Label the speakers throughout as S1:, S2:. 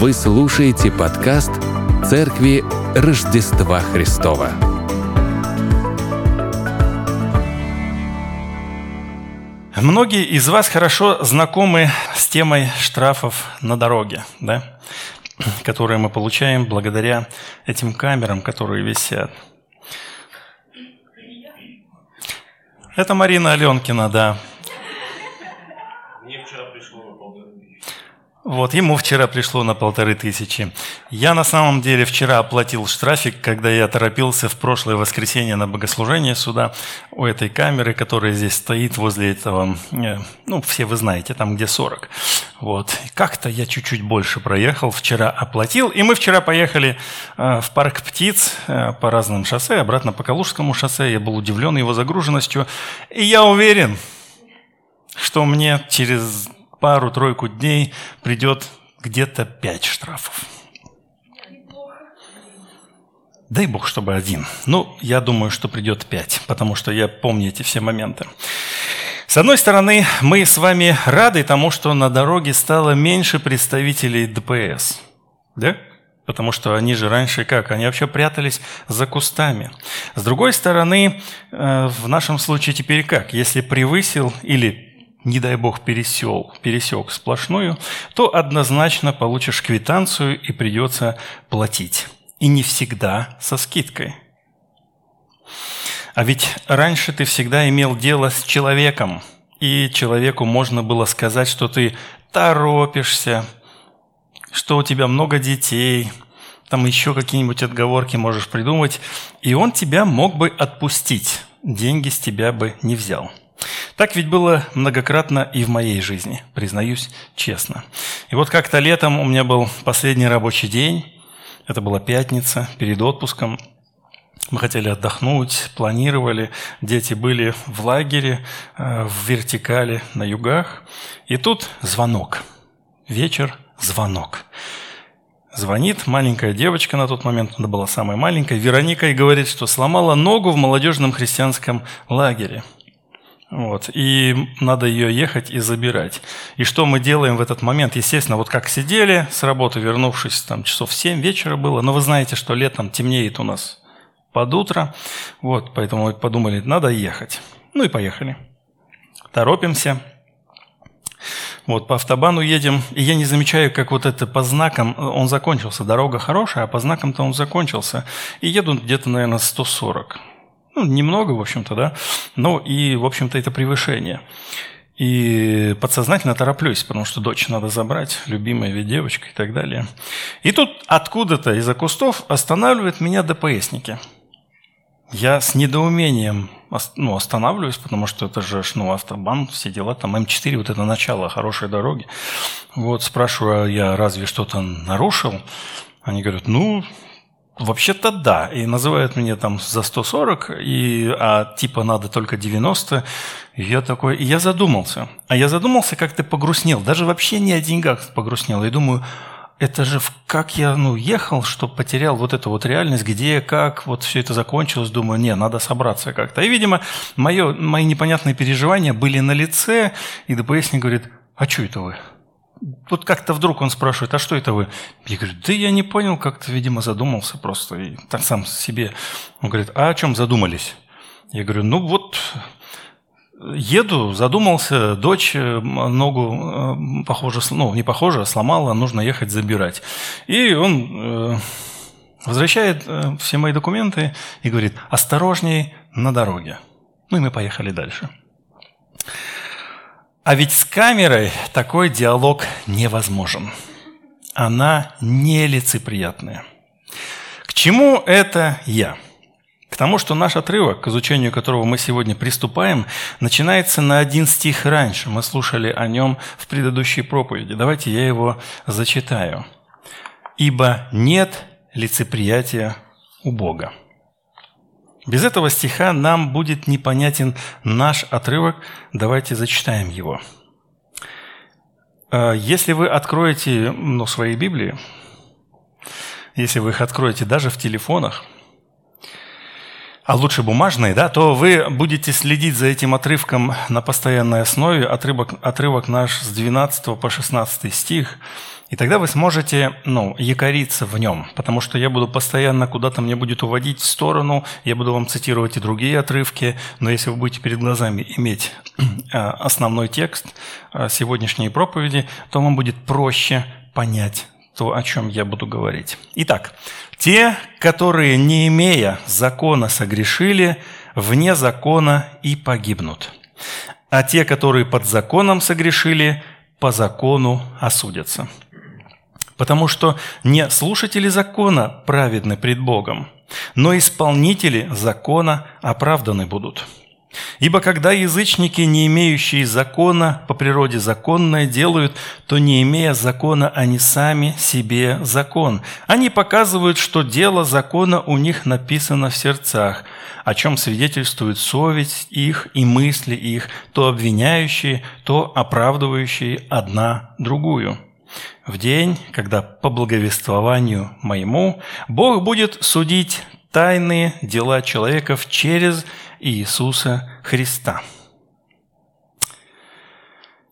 S1: Вы слушаете подкаст Церкви Рождества Христова.
S2: Многие из вас хорошо знакомы с темой штрафов на дороге, да? которые мы получаем благодаря этим камерам, которые висят. Это Марина Аленкина, да. Вот, ему вчера пришло на полторы тысячи. Я на самом деле вчера оплатил штрафик, когда я торопился в прошлое воскресенье на богослужение сюда, у этой камеры, которая здесь стоит возле этого, э, ну, все вы знаете, там где 40. Вот, как-то я чуть-чуть больше проехал, вчера оплатил, и мы вчера поехали э, в парк птиц э, по разным шоссе, обратно по Калужскому шоссе, я был удивлен его загруженностью, и я уверен, что мне через пару-тройку дней придет где-то пять штрафов. Дай бог, чтобы один. Ну, я думаю, что придет пять, потому что я помню эти все моменты. С одной стороны, мы с вами рады тому, что на дороге стало меньше представителей ДПС. Да? Потому что они же раньше как? Они вообще прятались за кустами. С другой стороны, э, в нашем случае теперь как? Если превысил или не дай бог, пересел, пересек сплошную, то однозначно получишь квитанцию и придется платить. И не всегда со скидкой. А ведь раньше ты всегда имел дело с человеком, и человеку можно было сказать, что ты торопишься, что у тебя много детей, там еще какие-нибудь отговорки можешь придумать, и он тебя мог бы отпустить, деньги с тебя бы не взял. Так ведь было многократно и в моей жизни, признаюсь честно. И вот как-то летом у меня был последний рабочий день, это была пятница, перед отпуском. Мы хотели отдохнуть, планировали, дети были в лагере, э, в вертикали на югах. И тут звонок. Вечер, звонок. Звонит маленькая девочка на тот момент, она была самая маленькая, Вероника, и говорит, что сломала ногу в молодежном христианском лагере – вот, и надо ее ехать и забирать. И что мы делаем в этот момент? Естественно, вот как сидели с работы, вернувшись, там часов 7 вечера было, но вы знаете, что летом темнеет у нас под утро, вот, поэтому мы подумали, надо ехать. Ну и поехали. Торопимся. Вот, по автобану едем, и я не замечаю, как вот это по знакам, он закончился, дорога хорошая, а по знакам-то он закончился. И еду где-то, наверное, 140. Ну, немного, в общем-то, да. Ну, и, в общем-то, это превышение. И подсознательно тороплюсь, потому что дочь надо забрать, любимая ведь девочка и так далее. И тут откуда-то из-за кустов останавливают меня ДПСники. Я с недоумением ну, останавливаюсь, потому что это же ну, автобан, все дела, там М4, вот это начало хорошей дороги. Вот спрашиваю, а я разве что-то нарушил? Они говорят, ну, Вообще-то да. И называют меня там за 140, и, а типа надо только 90. И я такой, и я задумался. А я задумался, как ты погрустнел. Даже вообще не о деньгах погрустнел. И думаю, это же как я ну, ехал, что потерял вот эту вот реальность, где, как, вот все это закончилось, думаю, не, надо собраться как-то. И, видимо, мое, мои непонятные переживания были на лице, и ДПСник говорит, а что это вы? Вот как-то вдруг он спрашивает, а что это вы? Я говорю, да я не понял, как-то, видимо, задумался просто. И так сам себе. Он говорит, а о чем задумались? Я говорю, ну вот, еду, задумался, дочь э, ногу, э, похоже, ну, не похоже, а сломала, нужно ехать забирать. И он э, возвращает все мои документы и говорит, осторожней на дороге. Ну и мы поехали дальше. А ведь с камерой такой диалог невозможен. Она нелицеприятная. К чему это я? К тому, что наш отрывок, к изучению которого мы сегодня приступаем, начинается на один стих раньше. Мы слушали о нем в предыдущей проповеди. Давайте я его зачитаю. «Ибо нет лицеприятия у Бога». Без этого стиха нам будет непонятен наш отрывок. Давайте зачитаем его. А, если вы откроете ну, свои Библии, если вы их откроете даже в телефонах, а лучше бумажные, да, то вы будете следить за этим отрывком на постоянной основе, отрывок, отрывок наш с 12 по 16 стих, и тогда вы сможете, ну, якориться в нем, потому что я буду постоянно куда-то мне будет уводить в сторону, я буду вам цитировать и другие отрывки, но если вы будете перед глазами иметь а, основной текст а, сегодняшней проповеди, то вам будет проще понять то, о чем я буду говорить. Итак, те, которые, не имея закона, согрешили, вне закона и погибнут. А те, которые под законом согрешили, по закону осудятся. Потому что не слушатели закона праведны пред Богом, но исполнители закона оправданы будут. Ибо когда язычники, не имеющие закона, по природе законное делают, то не имея закона, они сами себе закон. Они показывают, что дело закона у них написано в сердцах, о чем свидетельствует совесть их и мысли их, то обвиняющие, то оправдывающие одна другую. В день, когда по благовествованию моему Бог будет судить тайные дела человеков через Иисуса Христа.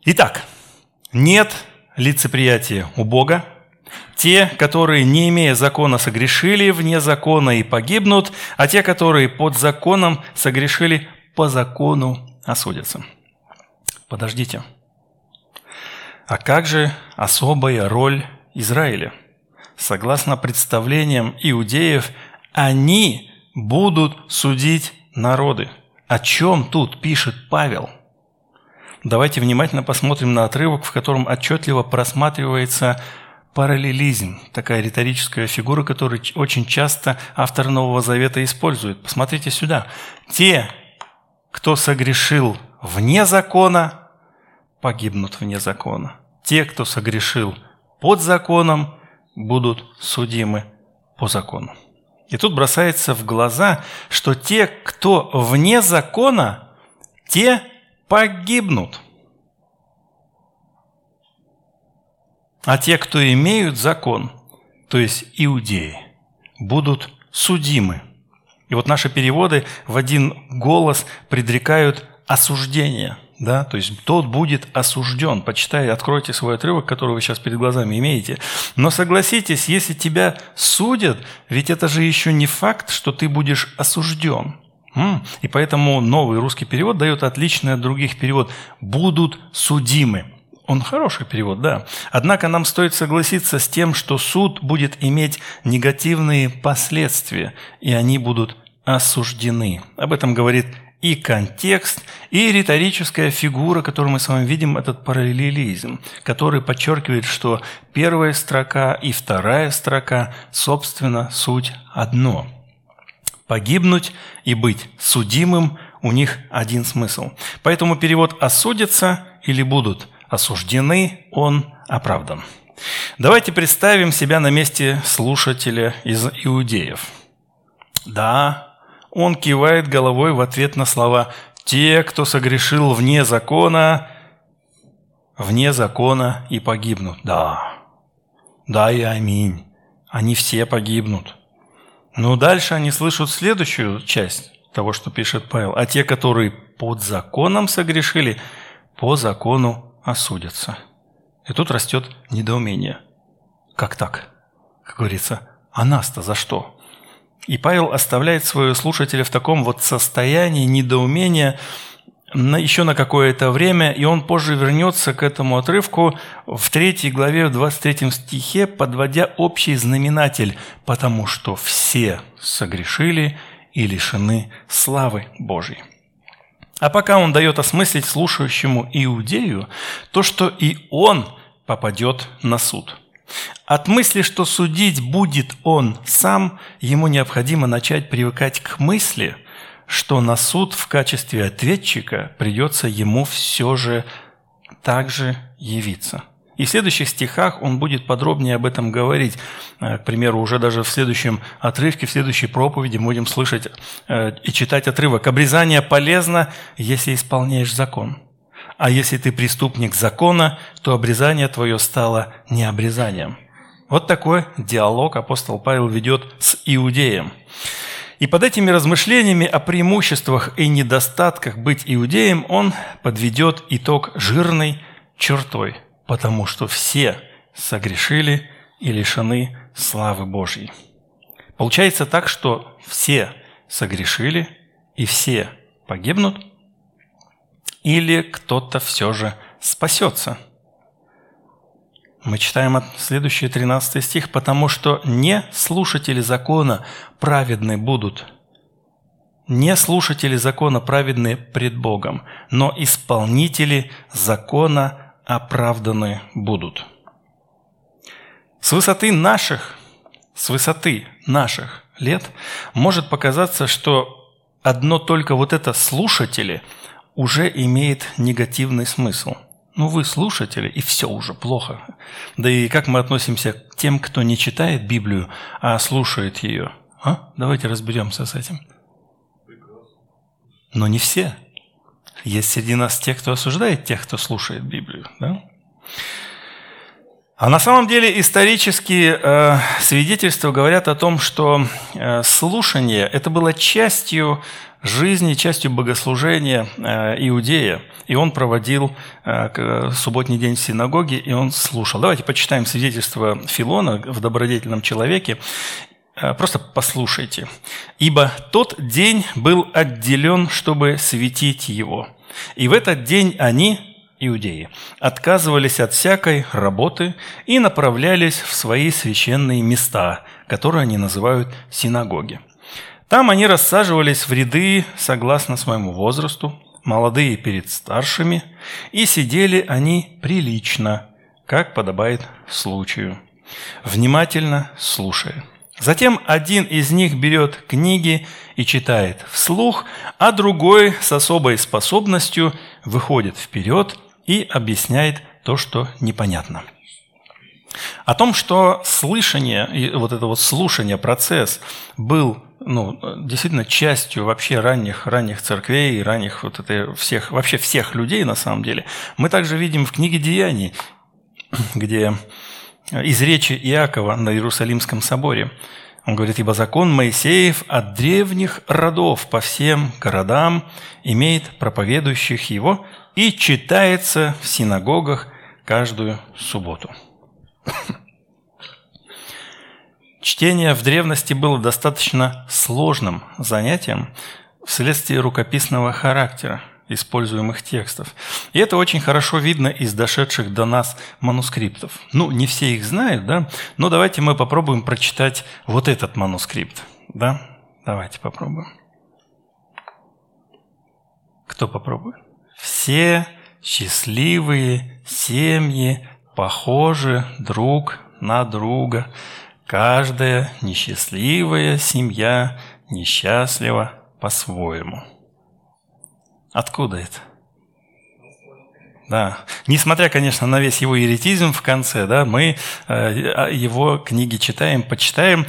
S2: Итак, нет лицеприятия у Бога. Те, которые, не имея закона, согрешили вне закона и погибнут, а те, которые под законом согрешили, по закону осудятся. Подождите. А как же особая роль Израиля? Согласно представлениям иудеев, они будут судить народы. О чем тут пишет Павел? Давайте внимательно посмотрим на отрывок, в котором отчетливо просматривается параллелизм, такая риторическая фигура, которую очень часто автор Нового Завета использует. Посмотрите сюда. Те, кто согрешил вне закона, погибнут вне закона. Те, кто согрешил под законом, будут судимы по закону. И тут бросается в глаза, что те, кто вне закона, те погибнут. А те, кто имеют закон, то есть иудеи, будут судимы. И вот наши переводы в один голос предрекают осуждение – да, то есть тот будет осужден. Почитайте, откройте свой отрывок, который вы сейчас перед глазами имеете. Но согласитесь, если тебя судят, ведь это же еще не факт, что ты будешь осужден. И поэтому новый русский перевод дает отличный от других перевод. «Будут судимы». Он хороший перевод, да. Однако нам стоит согласиться с тем, что суд будет иметь негативные последствия, и они будут осуждены. Об этом говорит и контекст, и риторическая фигура, которую мы с вами видим, этот параллелизм, который подчеркивает, что первая строка и вторая строка, собственно, суть одно. Погибнуть и быть судимым у них один смысл. Поэтому перевод «осудятся» или «будут осуждены», он оправдан. Давайте представим себя на месте слушателя из иудеев. Да, он кивает головой в ответ на слова «Те, кто согрешил вне закона, вне закона и погибнут». Да, да и аминь. Они все погибнут. Но дальше они слышат следующую часть того, что пишет Павел. А те, которые под законом согрешили, по закону осудятся. И тут растет недоумение. Как так? Как говорится, а нас-то за что? И Павел оставляет своего слушателя в таком вот состоянии недоумения на, еще на какое-то время, и он позже вернется к этому отрывку в третьей главе, в 23 стихе, подводя общий знаменатель, потому что все согрешили и лишены славы Божьей. А пока он дает осмыслить слушающему иудею то, что и он попадет на суд – от мысли, что судить будет он сам, ему необходимо начать привыкать к мысли, что на суд в качестве ответчика придется ему все же также явиться. И в следующих стихах он будет подробнее об этом говорить. Э, к примеру, уже даже в следующем отрывке, в следующей проповеди будем слышать э, и читать отрывок. «Обрезание полезно, если исполняешь закон». А если ты преступник закона, то обрезание твое стало не обрезанием. Вот такой диалог апостол Павел ведет с иудеем. И под этими размышлениями о преимуществах и недостатках быть иудеем он подведет итог жирной чертой, потому что все согрешили и лишены славы Божьей. Получается так, что все согрешили и все погибнут, или кто-то все же спасется. Мы читаем следующий 13 стих, «Потому что не слушатели закона праведны будут, не слушатели закона праведны пред Богом, но исполнители закона оправданы будут». С высоты наших, с высоты наших лет может показаться, что одно только вот это «слушатели» уже имеет негативный смысл. Ну, вы слушатели, и все уже плохо. Да и как мы относимся к тем, кто не читает Библию, а слушает ее? А? Давайте разберемся с этим. Но не все. Есть среди нас те, кто осуждает тех, кто слушает Библию. Да? А на самом деле исторические э, свидетельства говорят о том, что э, слушание это было частью жизни, частью богослужения э, иудея. И он проводил э, субботний день в синагоге, и он слушал. Давайте почитаем свидетельство Филона в добродетельном человеке. Э, просто послушайте. «Ибо тот день был отделен, чтобы светить его. И в этот день они, иудеи, отказывались от всякой работы и направлялись в свои священные места, которые они называют синагоги. Там они рассаживались в ряды согласно своему возрасту, молодые перед старшими, и сидели они прилично, как подобает случаю, внимательно слушая. Затем один из них берет книги и читает вслух, а другой с особой способностью выходит вперед и объясняет то, что непонятно. О том, что слышание, вот это вот слушание, процесс был ну, действительно частью вообще ранних, ранних церквей, ранних вот это всех, вообще всех людей на самом деле, мы также видим в книге «Деяний», где из речи Иакова на Иерусалимском соборе – он говорит, ибо закон Моисеев от древних родов по всем городам имеет проповедующих его и читается в синагогах каждую субботу. Чтение в древности было достаточно сложным занятием вследствие рукописного характера используемых текстов. И это очень хорошо видно из дошедших до нас манускриптов. Ну, не все их знают, да, но давайте мы попробуем прочитать вот этот манускрипт. Да? Давайте попробуем. Кто попробует? Все счастливые семьи похожи друг на друга. Каждая несчастливая семья несчастлива по-своему. Откуда это? Да. Несмотря, конечно, на весь его еретизм в конце, да, мы э, его книги читаем, почитаем.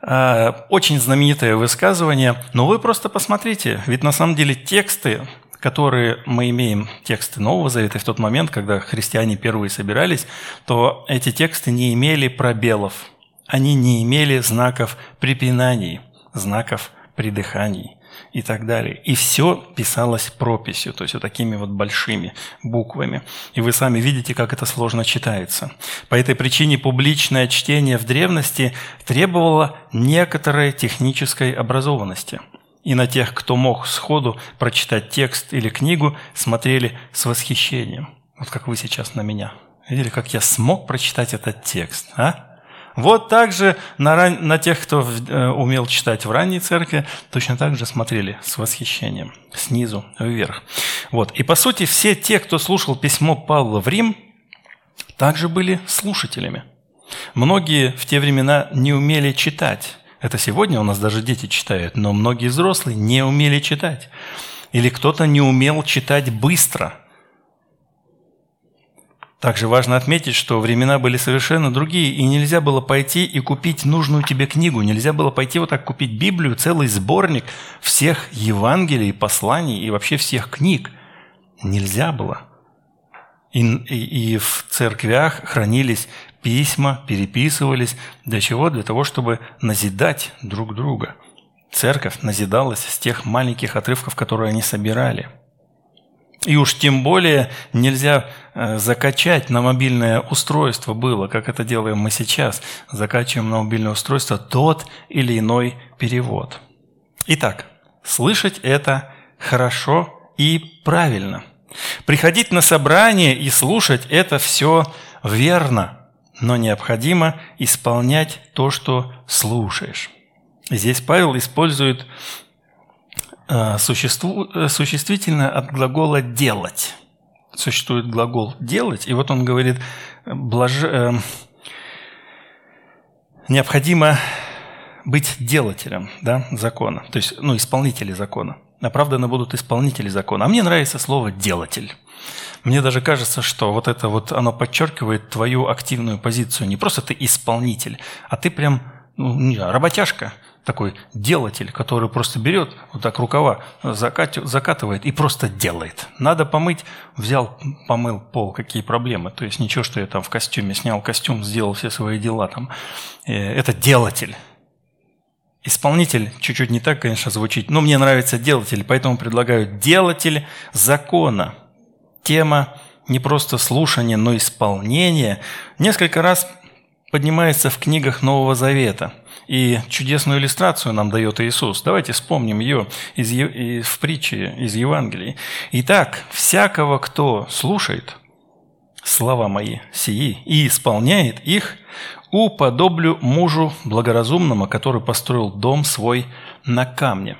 S2: Э, очень знаменитое высказывание. Но вы просто посмотрите, ведь на самом деле тексты, которые мы имеем, тексты Нового Завета, в тот момент, когда христиане первые собирались, то эти тексты не имели пробелов, они не имели знаков препинаний, знаков придыханий и так далее. И все писалось прописью, то есть вот такими вот большими буквами. И вы сами видите, как это сложно читается. По этой причине публичное чтение в древности требовало некоторой технической образованности. И на тех, кто мог сходу прочитать текст или книгу, смотрели с восхищением. Вот как вы сейчас на меня. Видели, как я смог прочитать этот текст, а? Вот так же на, ран... на тех, кто э, умел читать в ранней церкви, точно так же смотрели с восхищением, снизу вверх. Вот. И по сути все те, кто слушал письмо Павла в Рим, также были слушателями. Многие в те времена не умели читать. Это сегодня у нас даже дети читают, но многие взрослые не умели читать. Или кто-то не умел читать быстро – также важно отметить, что времена были совершенно другие, и нельзя было пойти и купить нужную тебе книгу. Нельзя было пойти вот так купить Библию, целый сборник всех Евангелий, посланий и вообще всех книг. Нельзя было. И, и, и в церквях хранились письма, переписывались. Для чего? Для того, чтобы назидать друг друга. церковь назидалась с тех маленьких отрывков, которые они собирали. И уж тем более нельзя э, закачать на мобильное устройство было, как это делаем мы сейчас. Закачиваем на мобильное устройство тот или иной перевод. Итак, слышать это хорошо и правильно. Приходить на собрание и слушать – это все верно, но необходимо исполнять то, что слушаешь. Здесь Павел использует существу, э, существительное от глагола «делать». Существует глагол «делать», и вот он говорит, блаж... Э, необходимо быть делателем да, закона, то есть ну, исполнители закона. Оправданы будут исполнители закона. А мне нравится слово «делатель». Мне даже кажется, что вот это вот, оно подчеркивает твою активную позицию. Не просто ты исполнитель, а ты прям ну, не работяжка, такой делатель, который просто берет вот так рукава, закатывает и просто делает. Надо помыть, взял, помыл пол, какие проблемы. То есть ничего, что я там в костюме снял костюм, сделал все свои дела там. Э, это делатель. Исполнитель чуть-чуть не так, конечно, звучит, но мне нравится делатель, поэтому предлагаю делатель закона. Тема не просто слушания, но исполнения несколько раз поднимается в книгах Нового Завета. И чудесную иллюстрацию нам дает Иисус. Давайте вспомним ее из, в притче из Евангелия. Итак, всякого, кто слушает слова мои сии и исполняет их, уподоблю мужу благоразумному, который построил дом свой на камне.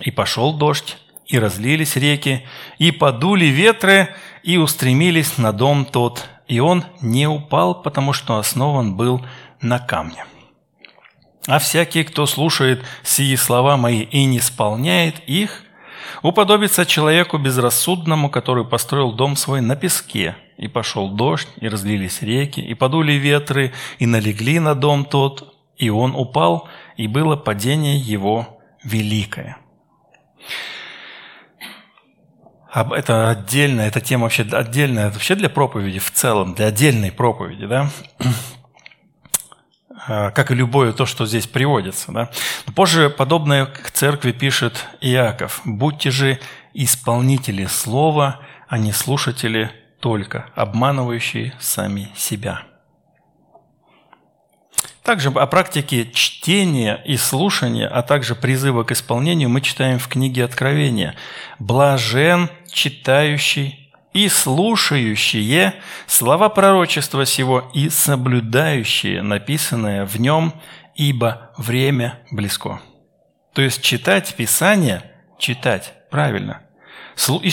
S2: И пошел дождь, и разлились реки, и подули ветры, и устремились на дом тот, и он не упал, потому что основан был на камне. А всякий, кто слушает сии слова мои и не исполняет их, уподобится человеку безрассудному, который построил дом свой на песке, и пошел дождь, и разлились реки, и подули ветры, и налегли на дом тот, и он упал, и было падение его великое. Это отдельно, эта тема вообще отдельная, это вообще для проповеди в целом, для отдельной проповеди, да? А, как и любое то, что здесь приводится. Да? Позже подобное к церкви пишет Иаков. «Будьте же исполнители слова, а не слушатели только, обманывающие сами себя». Также о практике чтения и слушания, а также призыва к исполнению мы читаем в книге Откровения. «Блажен читающий и слушающие слова пророчества сего и соблюдающие написанное в нем, ибо время близко». То есть читать Писание, читать правильно,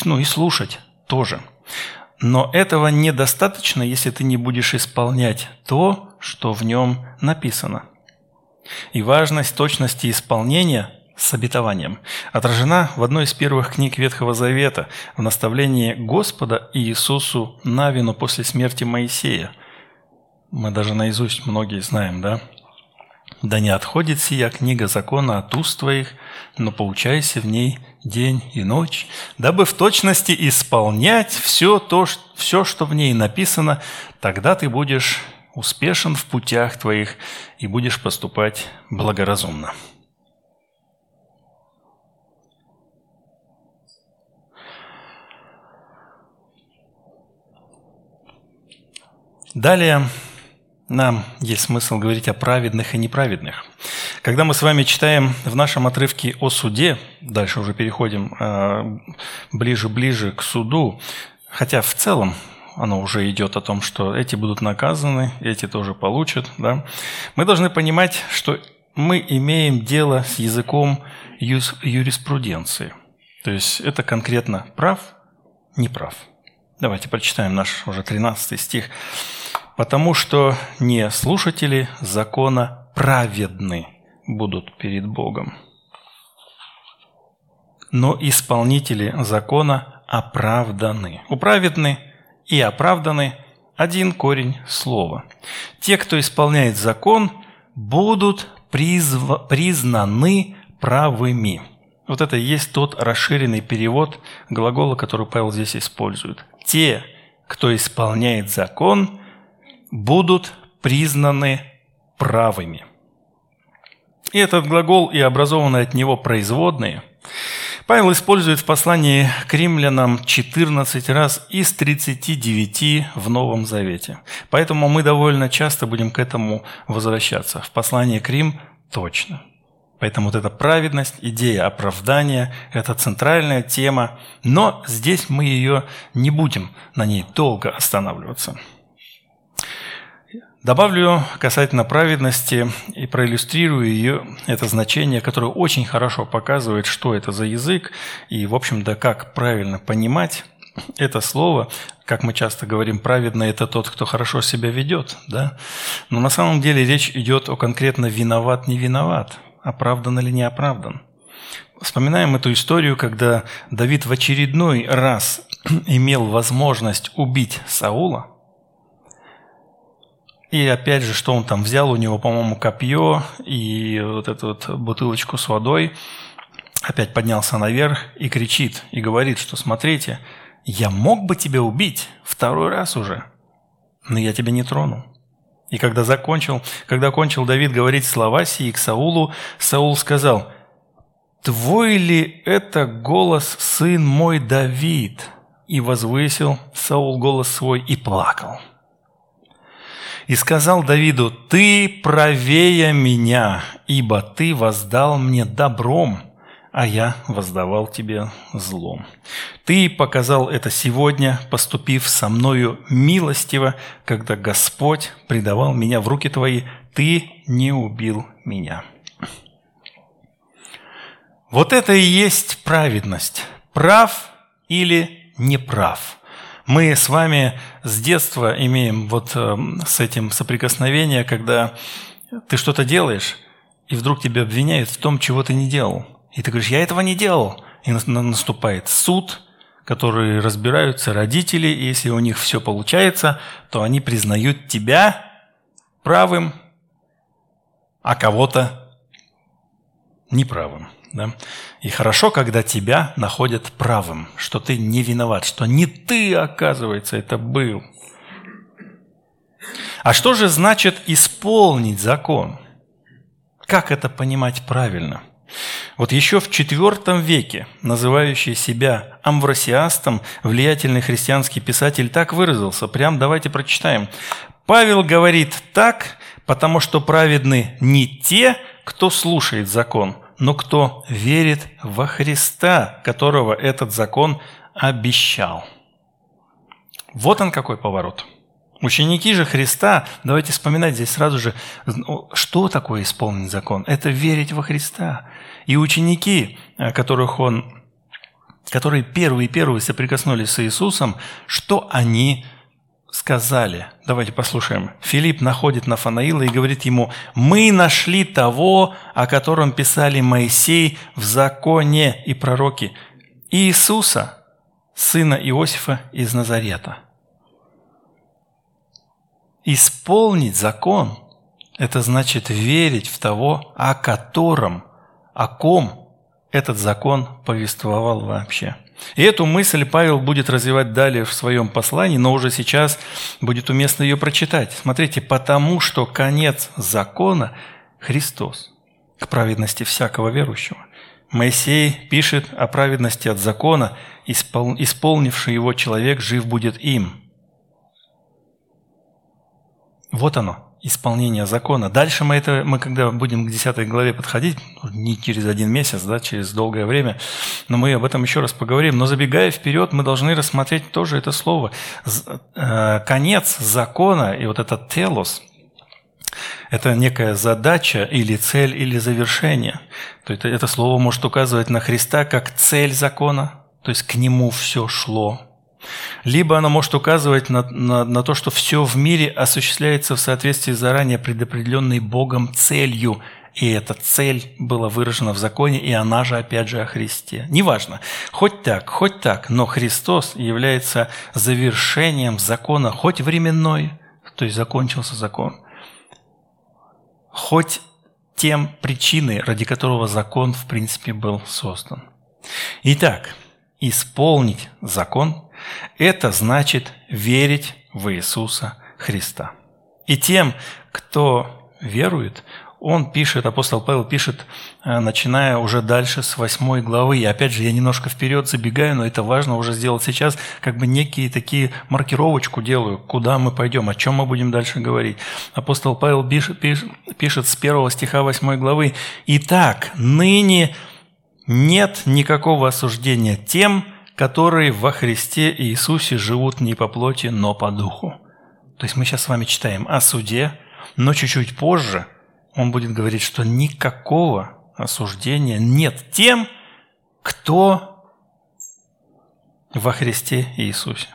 S2: ну и слушать тоже. Но этого недостаточно, если ты не будешь исполнять то, что в нем написано. И важность точности исполнения с обетованием отражена в одной из первых книг Ветхого Завета в наставлении Господа Иисусу Навину после смерти Моисея. Мы даже наизусть многие знаем, да? «Да не отходит сия книга закона от уст твоих, но поучайся в ней день и ночь, дабы в точности исполнять все то, все, что в ней написано, тогда ты будешь успешен в путях твоих и будешь поступать благоразумно. Далее нам есть смысл говорить о праведных и неправедных. Когда мы с вами читаем в нашем отрывке о суде, дальше уже переходим ближе-ближе к суду, хотя в целом оно уже идет о том, что эти будут наказаны, эти тоже получат. Да? Мы должны понимать, что мы имеем дело с языком юриспруденции. То есть это конкретно прав, не прав. Давайте прочитаем наш уже 13 стих. «Потому что не слушатели закона праведны будут перед Богом, но исполнители закона оправданы». У праведны и оправданы один корень слова. Те, кто исполняет закон, будут призв... признаны правыми. Вот это и есть тот расширенный перевод глагола, который Павел здесь использует. Те, кто исполняет закон, будут признаны правыми. И этот глагол и образованные от него производные Павел использует в послании к римлянам 14 раз из 39 в Новом Завете. Поэтому мы довольно часто будем к этому возвращаться. В послании к Рим точно. Поэтому вот эта праведность, идея оправдания – это центральная тема, но здесь мы ее не будем на ней долго останавливаться. Добавлю касательно праведности и проиллюстрирую ее, это значение, которое очень хорошо показывает, что это за язык и, в общем-то, как правильно понимать это слово, как мы часто говорим, праведный – это тот, кто хорошо себя ведет, да? Но на самом деле речь идет о конкретно виноват, не виноват – оправдан или не оправдан. Вспоминаем эту историю, когда Давид в очередной раз имел возможность убить Саула. И опять же, что он там взял? У него, по-моему, копье и вот эту вот бутылочку с водой. Опять поднялся наверх и кричит, и говорит, что смотрите, я мог бы тебя убить второй раз уже, но я тебя не тронул. И когда закончил, когда кончил Давид говорить слова сии к Саулу, Саул сказал, «Твой ли это голос, сын мой Давид?» И возвысил Саул голос свой и плакал. И сказал Давиду, «Ты правее меня, ибо ты воздал мне добром, а я воздавал тебе злом. Ты показал это сегодня, поступив со мною милостиво, когда Господь предавал меня в руки твои, ты не убил меня». Вот это и есть праведность. Прав или неправ. Мы с вами с детства имеем вот э, с этим соприкосновение, когда ты что-то делаешь, и вдруг тебя обвиняют в том, чего ты не делал. И ты говоришь, я этого не делал. И наступает суд, который разбираются родители, и если у них все получается, то они признают тебя правым, а кого-то неправым. Да? И хорошо, когда тебя находят правым, что ты не виноват, что не ты, оказывается, это был. А что же значит исполнить закон? Как это понимать правильно? Вот еще в IV веке, называющий себя амвросиастом, влиятельный христианский писатель так выразился. Прям давайте прочитаем. Павел говорит так, потому что праведны не те, кто слушает закон, но кто верит во Христа, которого этот закон обещал. Вот он какой поворот. Ученики же Христа, давайте вспоминать здесь сразу же, что такое исполнить закон? Это верить во Христа. И ученики, э, которых он, которые первые-первые соприкоснулись с Иисусом, что они сказали? Давайте послушаем. Филипп находит Нафанаила и говорит ему, «Мы нашли того, о котором писали Моисей в законе и пророки, Иисуса, сына Иосифа из Назарета». Исполнить закон – это значит верить в того, о котором, о ком этот закон повествовал вообще. И эту мысль Павел будет развивать далее в своем послании, но уже сейчас будет уместно ее прочитать. Смотрите, потому что конец закона – Христос, к праведности всякого верующего. Моисей пишет о праведности от закона, исполнивший его человек жив будет им – вот оно, исполнение закона. Дальше мы это, мы когда будем к 10 главе подходить, не через один месяц, да, через долгое время, но мы об этом еще раз поговорим. Но забегая вперед, мы должны рассмотреть тоже это слово. Э, конец закона и вот этот телос, это некая задача или цель или завершение. То есть это слово может указывать на Христа как цель закона, то есть к Нему все шло, либо она может указывать на, на, на то, что все в мире осуществляется в соответствии с заранее предопределенной Богом целью, и эта цель была выражена в законе, и она же опять же о Христе. Неважно, хоть так, хоть так, но Христос является завершением закона, хоть временной, то есть закончился закон, хоть тем причиной, ради которого закон в принципе был создан. Итак, исполнить закон это значит верить в Иисуса Христа. И тем, кто верует, он пишет, апостол Павел пишет, э, начиная уже дальше с восьмой главы. И опять же, я немножко вперед забегаю, но это важно уже сделать сейчас, как бы некие такие маркировочку делаю, куда мы пойдем, о чем мы будем дальше говорить. Апостол Павел пишет, пишет, пишет с первого стиха восьмой главы. «Итак, ныне нет никакого осуждения тем, которые во Христе Иисусе живут не по плоти, но по духу». То есть мы сейчас с вами читаем о суде, но чуть-чуть позже – он будет говорить, что никакого осуждения нет тем, кто во Христе Иисусе.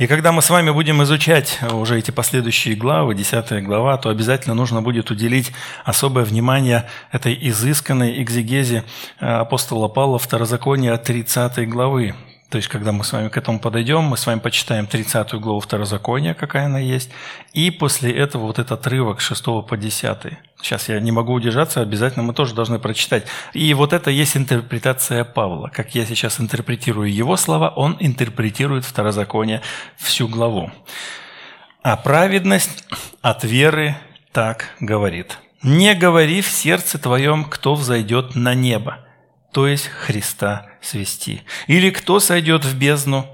S2: И когда мы с вами будем изучать уже эти последующие главы, 10 глава, то обязательно нужно будет уделить особое внимание этой изысканной экзегезе э, апостола Павла Второзакония 30 главы. То есть, когда мы с вами к этому подойдем, мы с вами почитаем 30 главу Второзакония, какая она есть, и после этого вот этот отрывок с 6 по 10. Сейчас я не могу удержаться, обязательно мы тоже должны прочитать. И вот это есть интерпретация Павла. Как я сейчас интерпретирую его слова, он интерпретирует Второзаконие всю главу. А праведность от веры так говорит. «Не говори в сердце твоем, кто взойдет на небо, то есть Христа свести. Или кто сойдет в бездну,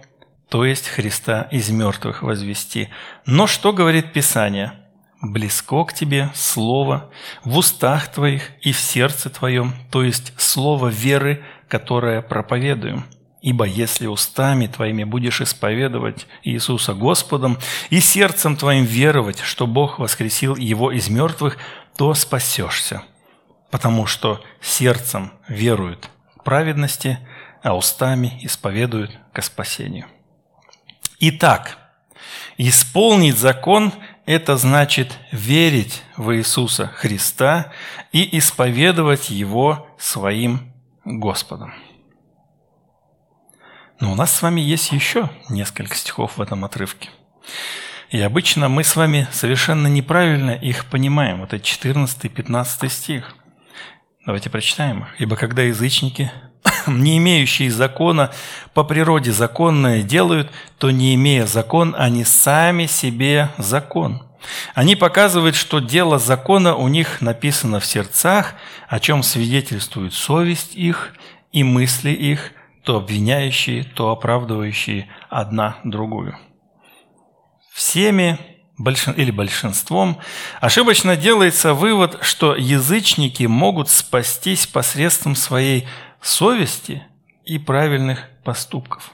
S2: то есть Христа из мертвых возвести. Но что говорит Писание? Близко к тебе слово в устах твоих и в сердце твоем, то есть слово веры, которое проповедуем. Ибо если устами твоими будешь исповедовать Иисуса Господом и сердцем твоим веровать, что Бог воскресил Его из мертвых, то спасешься потому что сердцем веруют к праведности, а устами исповедуют ко спасению. Итак, исполнить закон – это значит верить в Иисуса Христа и исповедовать Его своим Господом. Но у нас с вами есть еще несколько стихов в этом отрывке. И обычно мы с вами совершенно неправильно их понимаем. Вот это 14-15 стих – Давайте прочитаем. «Ибо когда язычники, не имеющие закона, по природе законное делают, то, не имея закон, они сами себе закон. Они показывают, что дело закона у них написано в сердцах, о чем свидетельствует совесть их и мысли их, то обвиняющие, то оправдывающие одна другую. Всеми или большинством, ошибочно делается вывод, что язычники могут спастись посредством своей совести и правильных поступков.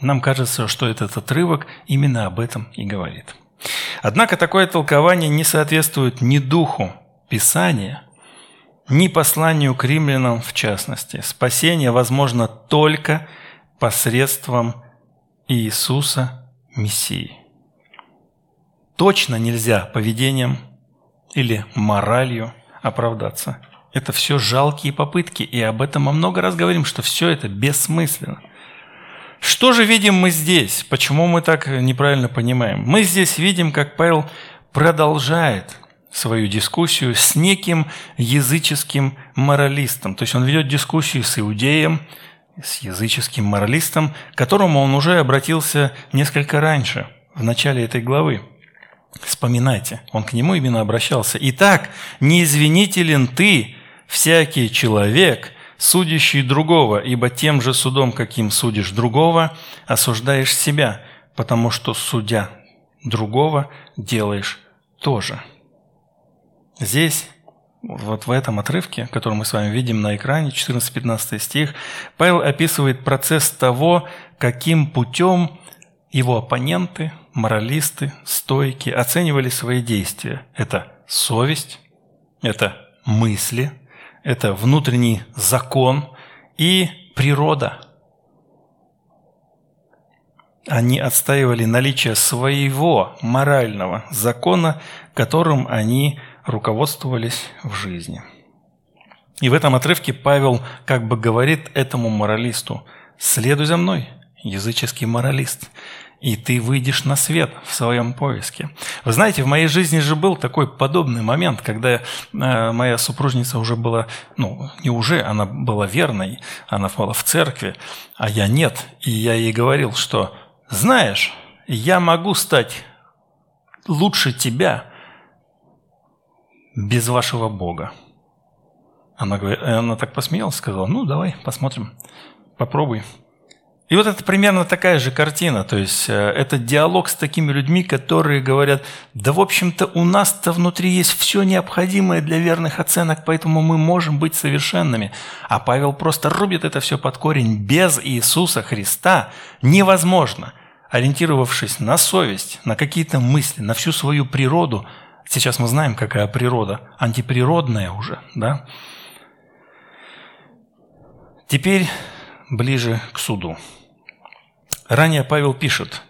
S2: Нам кажется, что этот отрывок именно об этом и говорит. Однако такое толкование не соответствует ни духу Писания, ни посланию к римлянам в частности. Спасение возможно только посредством Иисуса Мессии точно нельзя поведением или моралью оправдаться. Это все жалкие попытки, и об этом мы много раз говорим, что все это бессмысленно. Что же видим мы здесь? Почему мы так неправильно понимаем? Мы здесь видим, как Павел продолжает свою дискуссию с неким языческим моралистом. То есть он ведет дискуссию с иудеем, с языческим моралистом, к которому он уже обратился несколько раньше, в начале этой главы. Вспоминайте, он к нему именно обращался. «Итак, не извинителен ты, всякий человек, судящий другого, ибо тем же судом, каким судишь другого, осуждаешь себя, потому что, судя другого, делаешь тоже». Здесь, вот в этом отрывке, который мы с вами видим на экране, 14-15 стих, Павел описывает процесс того, каким путем его оппоненты, моралисты, стойки оценивали свои действия. Это совесть, это мысли, это внутренний закон и природа. Они отстаивали наличие своего морального закона, которым они руководствовались в жизни. И в этом отрывке Павел как бы говорит этому моралисту, «Следуй за мной, языческий моралист и ты выйдешь на свет в своем поиске. Вы знаете, в моей жизни же был такой подобный момент, когда э, моя супружница уже была, ну, не уже, она была верной, она была в церкви, а я нет. И я ей говорил, что, знаешь, я могу стать лучше тебя, без вашего Бога. Она, говорит, она так посмеялась, сказала, ну, давай, посмотрим, попробуй. И вот это примерно такая же картина, то есть э, это диалог с такими людьми, которые говорят, да в общем-то у нас-то внутри есть все необходимое для верных оценок, поэтому мы можем быть совершенными. А Павел просто рубит это все под корень. Без Иисуса Христа невозможно, ориентировавшись на совесть, на какие-то мысли, на всю свою природу. Сейчас мы знаем, какая природа, антиприродная уже, да? Теперь ближе к суду. Ранее Павел пишет,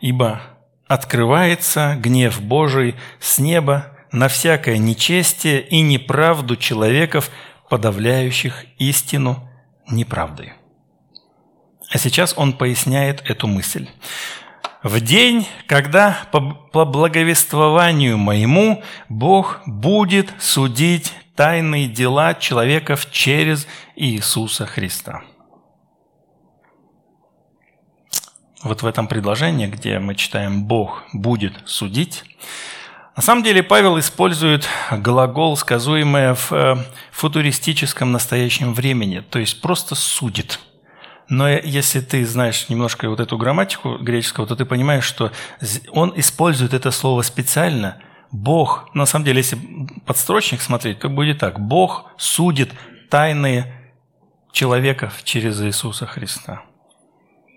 S2: «Ибо открывается гнев Божий с неба на всякое нечестие и неправду человеков, подавляющих истину неправдой». А сейчас он поясняет эту мысль. «В день, когда по благовествованию моему Бог будет судить тайные дела человеков через Иисуса Христа». Вот в этом предложении, где мы читаем «Бог будет судить», на самом деле Павел использует глагол, сказуемый в э, футуристическом настоящем времени, то есть просто судит. Но если ты знаешь немножко вот эту грамматику греческого, то ты понимаешь, что он использует это слово специально. Бог, на самом деле, если подстрочник смотреть, то будет так. Бог судит тайные человеков через Иисуса Христа.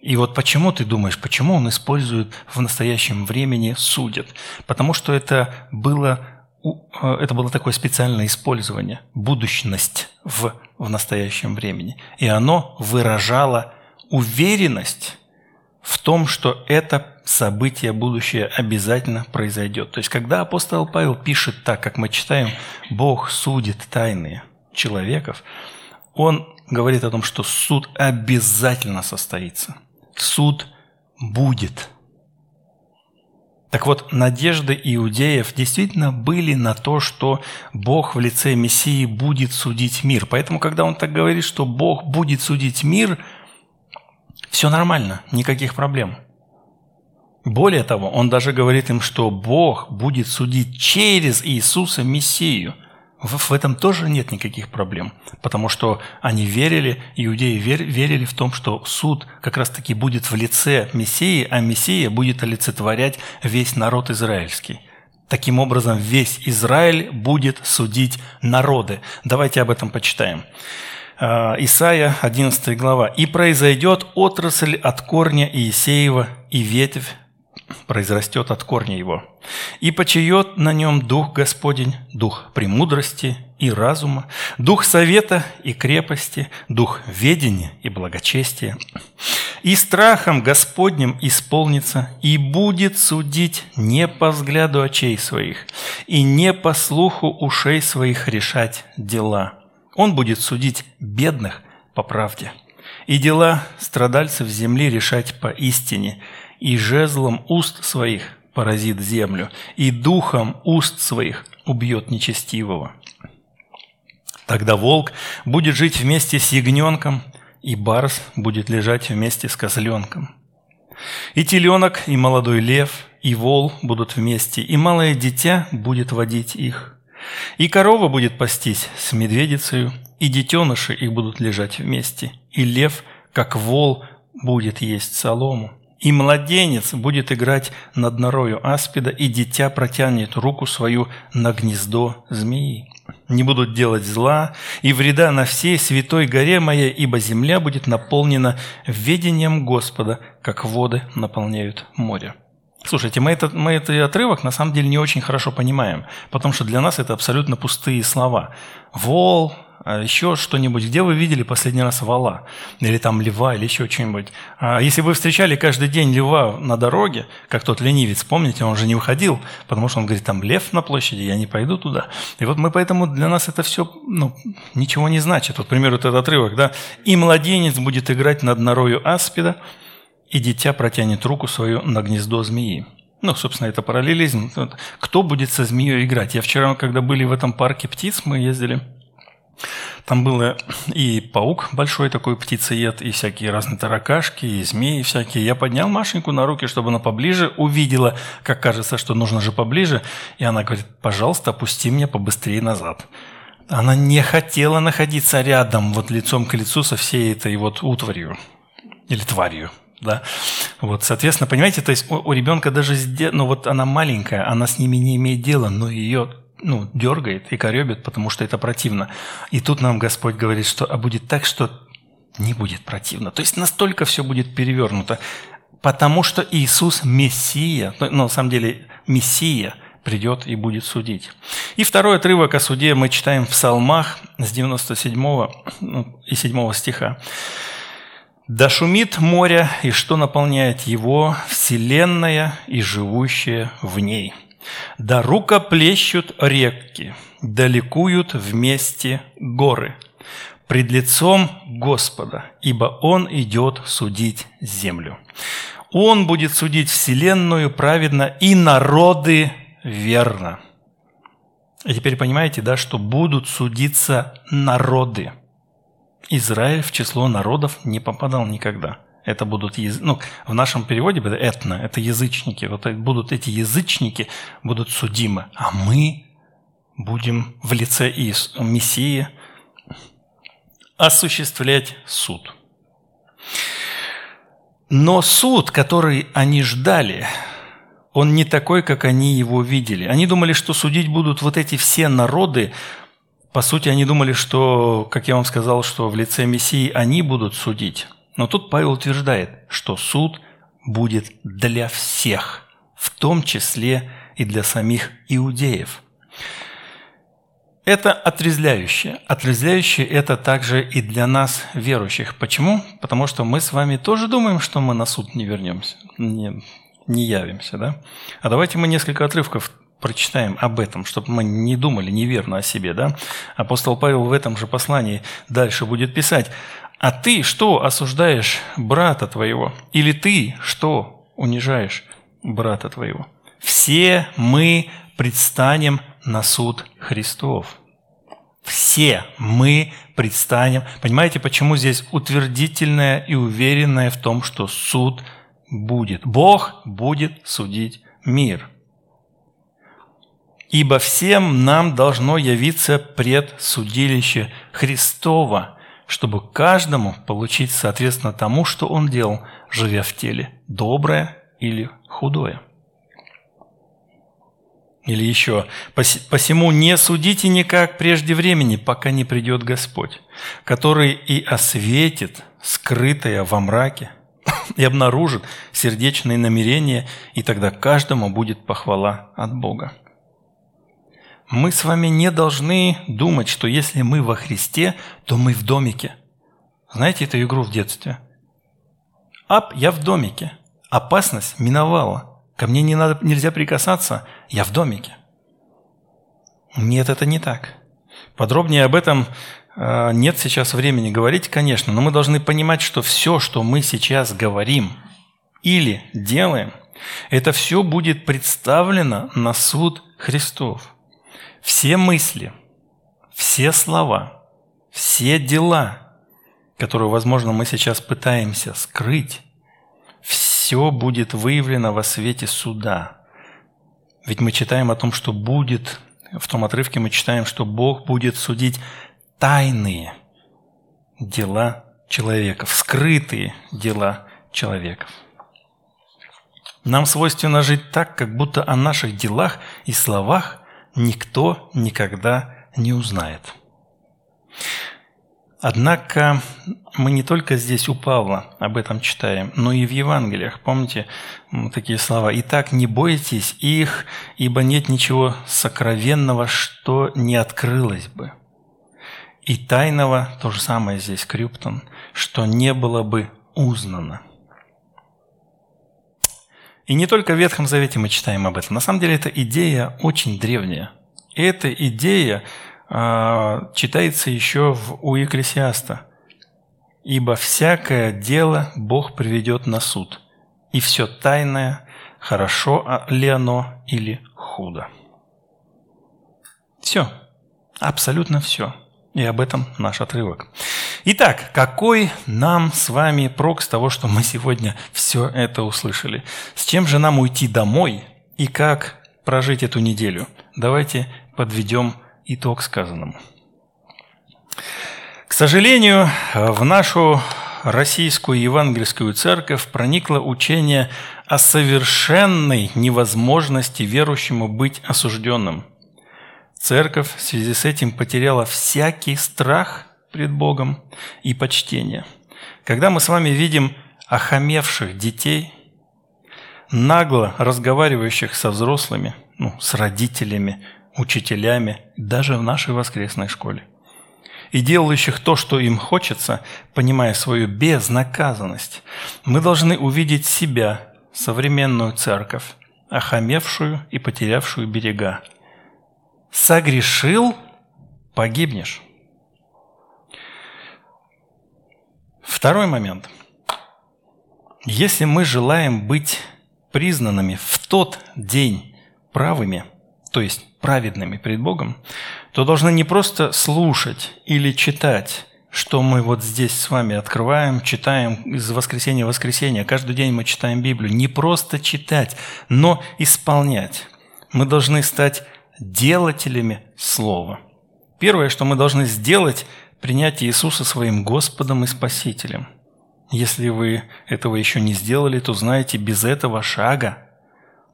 S2: И вот почему ты думаешь, почему он использует в настоящем времени судят? Потому что это было, э, это было такое специальное использование, будущность в, в настоящем времени. И оно выражало уверенность в том, что это событие будущее обязательно произойдет. То есть, когда апостол Павел пишет так, как мы читаем, Бог судит тайные человеков, он говорит о том, что суд обязательно состоится – суд будет. Так вот, надежды иудеев действительно были на то, что Бог в лице Мессии будет судить мир. Поэтому, когда он так говорит, что Бог будет судить мир, все нормально, никаких проблем. Более того, он даже говорит им, что Бог будет судить через Иисуса Мессию. В, этом тоже нет никаких проблем, потому что они верили, иудеи верили в том, что суд как раз-таки будет в лице Мессии, а Мессия будет олицетворять весь народ израильский. Таким образом, весь Израиль будет судить народы. Давайте об этом почитаем. А, Исайя, 11 глава. «И произойдет отрасль от корня Иисеева, и ветвь произрастет от корня его. И почает на нем Дух Господень, Дух премудрости и разума, Дух совета и крепости, Дух ведения и благочестия. И страхом Господним исполнится, и будет судить не по взгляду очей своих, и не по слуху ушей своих решать дела. Он будет судить бедных по правде, и дела страдальцев земли решать по истине – и жезлом уст своих поразит землю, и духом уст своих убьет нечестивого. Тогда волк будет жить вместе с ягненком, и барс будет лежать вместе с козленком. И теленок, и молодой лев, и вол будут вместе, и малое дитя будет водить их. И корова будет пастись с медведицею, и детеныши их будут лежать вместе, и лев, как вол, будет есть солому. И младенец будет играть над норою аспида, и дитя протянет руку свою на гнездо змеи. Не будут делать зла и вреда на всей святой горе моей, ибо земля будет наполнена ведением Господа, как воды наполняют море. Слушайте, мы, этот, мы этот отрывок на самом деле не очень хорошо понимаем, потому что для нас это абсолютно пустые слова. Вол, еще что-нибудь. Где вы видели последний раз вала? Или там льва, или еще что-нибудь? А если вы встречали каждый день льва на дороге, как тот ленивец, помните, он же не выходил, потому что он говорит, там лев на площади, я не пойду туда. И вот мы поэтому для нас это все ну, ничего не значит. Вот, к примеру, этот отрывок, да. «И младенец будет играть над норою аспида, и дитя протянет руку свою на гнездо змеи». Ну, собственно, это параллелизм. Кто будет со змеей играть? Я вчера, когда были в этом парке птиц, мы ездили – Там было и паук большой такой птицеед, и всякие разные таракашки, и змеи всякие. Я поднял Машеньку на руки, чтобы она поближе увидела, как кажется, что нужно же поближе. И она говорит, пожалуйста, опусти меня побыстрее назад. Она не хотела находиться рядом, вот лицом к лицу со всей этой вот утварью или тварью. Да? Вот, соответственно, понимаете, то есть у, у ребенка даже, ну вот она маленькая, она с ними не имеет дела, но ее ну, дергает и коребит, потому что это противно. И тут нам Господь говорит, что а будет так, что не будет противно. То есть настолько все будет перевернуто, потому что Иисус Мессия, ну, на самом деле Мессия придет и будет судить. И второй отрывок о суде мы читаем в Псалмах с 97 ну, и 7 стиха. «Да шумит море, и что наполняет его, вселенная и живущее в ней». Да рукоплещут реки, да ликуют вместе горы пред лицом Господа, ибо Он идет судить землю. Он будет судить вселенную праведно и народы верно. И теперь понимаете, да, что будут судиться народы. Израиль в число народов не попадал никогда – это будут, яз... ну, в нашем переводе это этно, это язычники. Вот будут эти язычники, будут судимы. А мы будем в лице Иис... Мессии осуществлять суд. Но суд, который они ждали, он не такой, как они его видели. Они думали, что судить будут вот эти все народы. По сути, они думали, что, как я вам сказал, что в лице Мессии они будут судить. Но тут Павел утверждает, что суд будет для всех, в том числе и для самих иудеев. Это отрезвляющее. Отрезвляющее это также и для нас, верующих. Почему? Потому что мы с вами тоже думаем, что мы на суд не вернемся, не, не явимся. Да? А давайте мы несколько отрывков прочитаем об этом, чтобы мы не думали неверно о себе. Да? Апостол Павел в этом же послании дальше будет писать. А ты что осуждаешь брата твоего? Или ты что унижаешь брата твоего? Все мы предстанем на суд Христов. Все мы предстанем. Понимаете, почему здесь утвердительное и уверенное в том, что суд будет. Бог будет судить мир. Ибо всем нам должно явиться пред судилище Христова – чтобы каждому получить соответственно тому, что он делал, живя в теле, доброе или худое. Или еще, «Посему не судите никак прежде времени, пока не придет Господь, который и осветит скрытое во мраке, и обнаружит сердечные намерения, и тогда каждому будет похвала от Бога». Мы с вами не должны думать, что если мы во Христе, то мы в домике. Знаете эту игру в детстве? Ап, я в домике. Опасность миновала. Ко мне не надо, нельзя прикасаться. Я в домике. Нет, это не так. Подробнее об этом э, нет сейчас времени говорить, конечно, но мы должны понимать, что все, что мы сейчас говорим или делаем, это все будет представлено на суд Христов. Все мысли, все слова, все дела, которые, возможно, мы сейчас пытаемся скрыть, все будет выявлено во свете суда. Ведь мы читаем о том, что будет, в том отрывке мы читаем, что Бог будет судить тайные дела человеков, скрытые дела человеков. Нам свойственно жить так, как будто о наших делах и словах никто никогда не узнает. Однако мы не только здесь у Павла об этом читаем, но и в Евангелиях. Помните такие слова? «Итак, не бойтесь их, ибо нет ничего сокровенного, что не открылось бы». И тайного, то же самое здесь, Крюптон, что не было бы узнано. И не только в Ветхом Завете мы читаем об этом. На самом деле, эта идея очень древняя. Эта идея э, читается еще в, у Екклесиаста. «Ибо всякое дело Бог приведет на суд, и все тайное, хорошо ли оно или худо». Все, абсолютно все. И об этом наш отрывок. Итак, какой нам с вами прок с того, что мы сегодня все это услышали? С чем же нам уйти домой и как прожить эту неделю? Давайте подведем итог сказанному. К сожалению, в нашу российскую евангельскую церковь проникло учение о совершенной невозможности верующему быть осужденным – Церковь в связи с этим потеряла всякий страх пред Богом и почтение. Когда мы с вами видим охамевших детей, нагло разговаривающих со взрослыми, ну, с родителями, учителями, даже в нашей воскресной школе, и делающих то, что им хочется, понимая свою безнаказанность, мы должны увидеть себя, современную церковь, охамевшую и потерявшую берега, согрешил, погибнешь. Второй момент. Если мы желаем быть признанными в тот день правыми, то есть праведными пред Богом, то должны не просто слушать или читать, что мы вот здесь с вами открываем, читаем из воскресенья в воскресенье. Каждый день мы читаем Библию. Не просто читать, но исполнять. Мы должны стать делателями Слова. Первое, что мы должны сделать, принять Иисуса своим Господом и Спасителем. Если вы этого еще не сделали, то знаете, без этого шага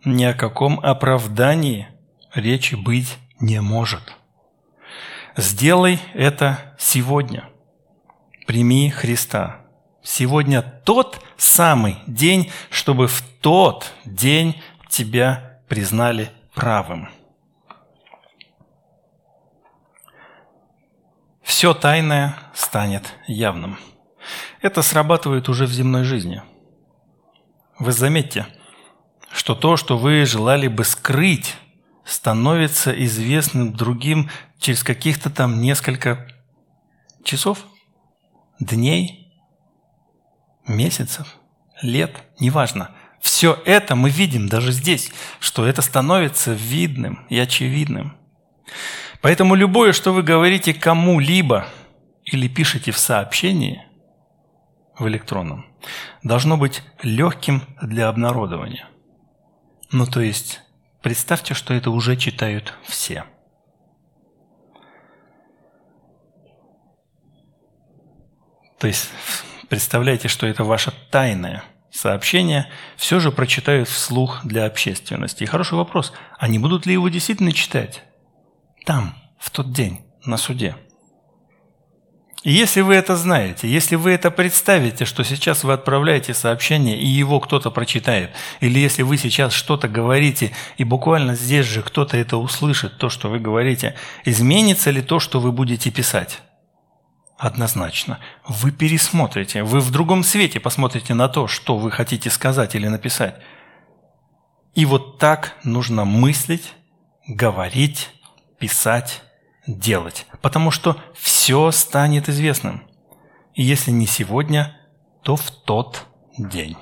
S2: ни о каком оправдании речи быть не может. Сделай это сегодня. Прими Христа. Сегодня тот самый день, чтобы в тот день тебя признали правым. Все тайное станет явным. Это срабатывает уже в земной жизни. Вы заметьте, что то, что вы желали бы скрыть, становится известным другим через каких-то там несколько часов, дней, месяцев, лет, неважно. Все это мы видим даже здесь, что это становится видным и очевидным. Поэтому любое, что вы говорите кому-либо или пишете в сообщении в электронном, должно быть легким для обнародования. Ну, то есть, представьте, что это уже читают все. То есть, представляете, что это ваше тайное сообщение, все же прочитают вслух для общественности. И хороший вопрос, а не будут ли его действительно читать? Там, в тот день, на суде. И если вы это знаете, если вы это представите, что сейчас вы отправляете сообщение, и его кто-то прочитает, или если вы сейчас что-то говорите, и буквально здесь же кто-то это услышит, то, что вы говорите, изменится ли то, что вы будете писать? Однозначно. Вы пересмотрите, вы в другом свете посмотрите на то, что вы хотите сказать или написать. И вот так нужно мыслить, говорить, писать, делать, потому что все станет известным. И если не сегодня, то в тот день.